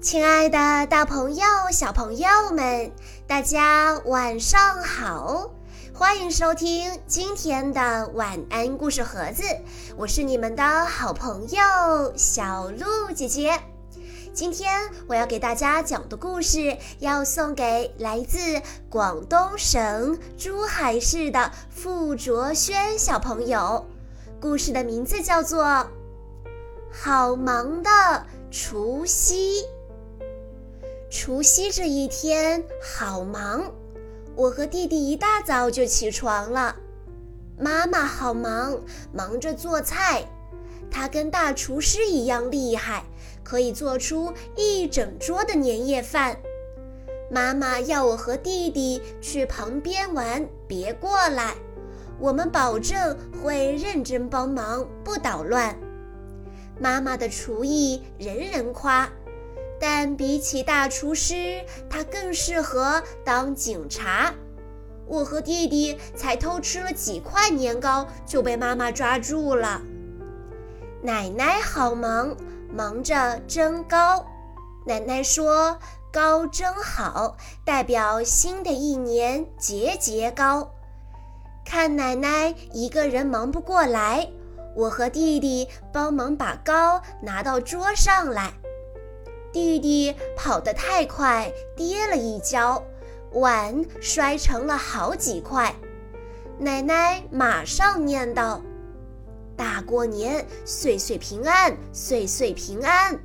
亲爱的，大朋友、小朋友们，大家晚上好！欢迎收听今天的晚安故事盒子，我是你们的好朋友小鹿姐姐。今天我要给大家讲的故事，要送给来自广东省珠海市的付卓轩小朋友。故事的名字叫做《好忙的除夕》。除夕这一天好忙，我和弟弟一大早就起床了。妈妈好忙，忙着做菜，她跟大厨师一样厉害，可以做出一整桌的年夜饭。妈妈要我和弟弟去旁边玩，别过来，我们保证会认真帮忙，不捣乱。妈妈的厨艺人人夸。但比起大厨师，他更适合当警察。我和弟弟才偷吃了几块年糕，就被妈妈抓住了。奶奶好忙，忙着蒸糕。奶奶说：“糕蒸好，代表新的一年节节高。”看奶奶一个人忙不过来，我和弟弟帮忙把糕拿到桌上来。弟弟跑得太快，跌了一跤，碗摔成了好几块。奶奶马上念叨：“大过年，岁岁平安，岁岁平安。”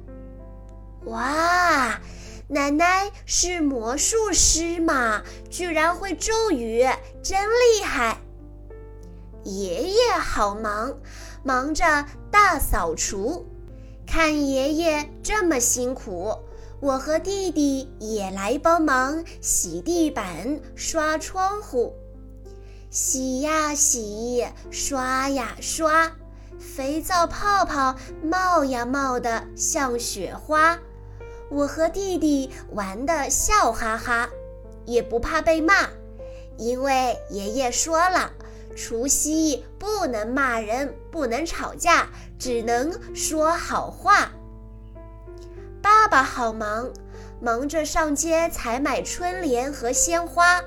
哇，奶奶是魔术师嘛，居然会咒语，真厉害！爷爷好忙，忙着大扫除。看爷爷这么辛苦，我和弟弟也来帮忙洗地板、刷窗户，洗呀洗，刷呀刷，肥皂泡泡冒呀冒的像雪花。我和弟弟玩的笑哈哈，也不怕被骂，因为爷爷说了。除夕不能骂人，不能吵架，只能说好话。爸爸好忙，忙着上街采买春联和鲜花。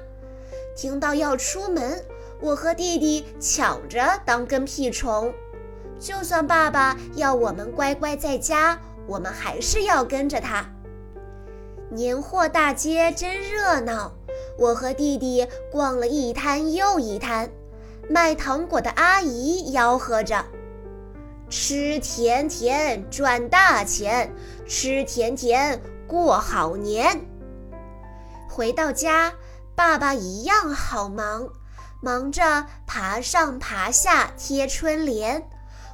听到要出门，我和弟弟抢着当跟屁虫。就算爸爸要我们乖乖在家，我们还是要跟着他。年货大街真热闹，我和弟弟逛了一摊又一摊。卖糖果的阿姨吆喝着：“吃甜甜赚大钱，吃甜甜过好年。”回到家，爸爸一样好忙，忙着爬上爬下贴春联。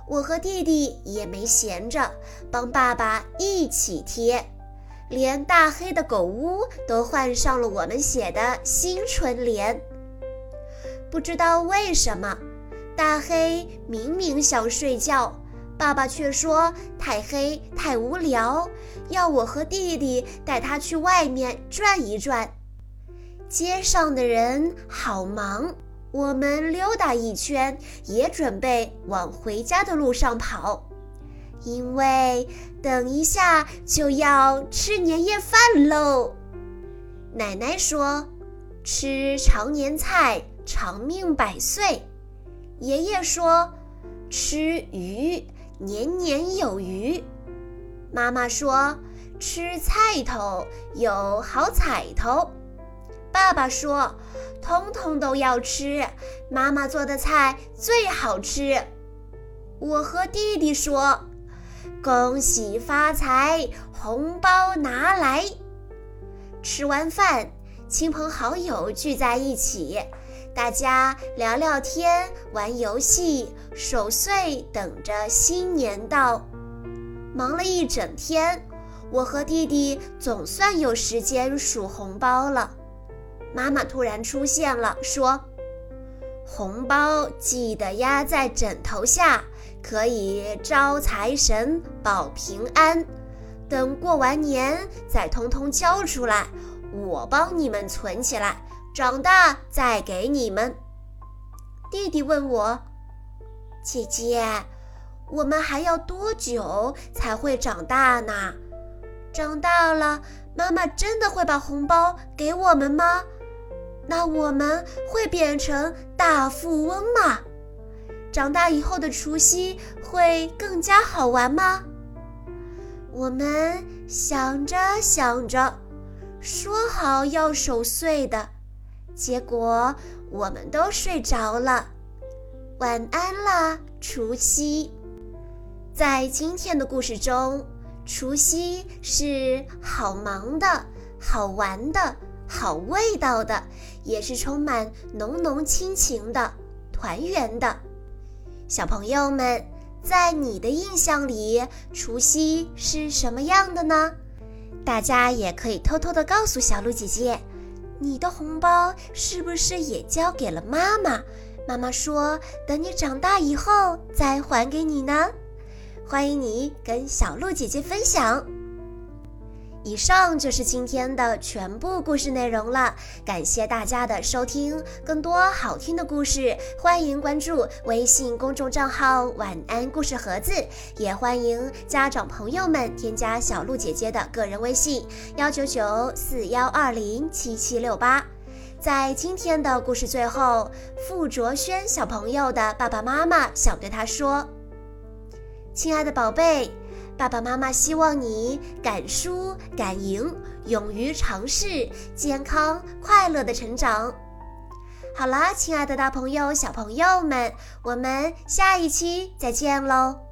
我和弟弟也没闲着，帮爸爸一起贴，连大黑的狗屋都换上了我们写的新春联。不知道为什么，大黑明明想睡觉，爸爸却说太黑太无聊，要我和弟弟带他去外面转一转。街上的人好忙，我们溜达一圈，也准备往回家的路上跑，因为等一下就要吃年夜饭喽。奶奶说，吃常年菜。长命百岁，爷爷说：“吃鱼年年有余。”妈妈说：“吃菜头有好彩头。”爸爸说：“通通都要吃，妈妈做的菜最好吃。”我和弟弟说：“恭喜发财，红包拿来。”吃完饭，亲朋好友聚在一起。大家聊聊天，玩游戏，守岁，等着新年到。忙了一整天，我和弟弟总算有时间数红包了。妈妈突然出现了，说：“红包记得压在枕头下，可以招财神，保平安。等过完年再通通交出来，我帮你们存起来。”长大再给你们。弟弟问我：“姐姐，我们还要多久才会长大呢？”长大了，妈妈真的会把红包给我们吗？那我们会变成大富翁吗？长大以后的除夕会更加好玩吗？我们想着想着，说好要守岁的，结果我们都睡着了。晚安啦，除夕。在今天的故事中，除夕是好忙的、好玩的、好味道的，也是充满浓浓亲情的、团圆的。小朋友们，在你的印象里，除夕是什么样的呢？大家也可以偷偷的告诉小鹿姐姐，你的红包是不是也交给了妈妈？妈妈说，等你长大以后再还给你呢。欢迎你跟小鹿姐姐分享。以上就是今天的全部故事内容了，感谢大家的收听。更多好听的故事，欢迎关注微信公众账号“晚安故事盒子”，也欢迎家长朋友们添加小鹿姐姐的个人微信：幺九九四幺二零七七六八。在今天的故事最后，傅卓轩小朋友的爸爸妈妈想对他说。亲爱的宝贝，爸爸妈妈希望你敢输敢赢，勇于尝试，健康快乐的成长。好啦，亲爱的大朋友、小朋友们，我们下一期再见喽！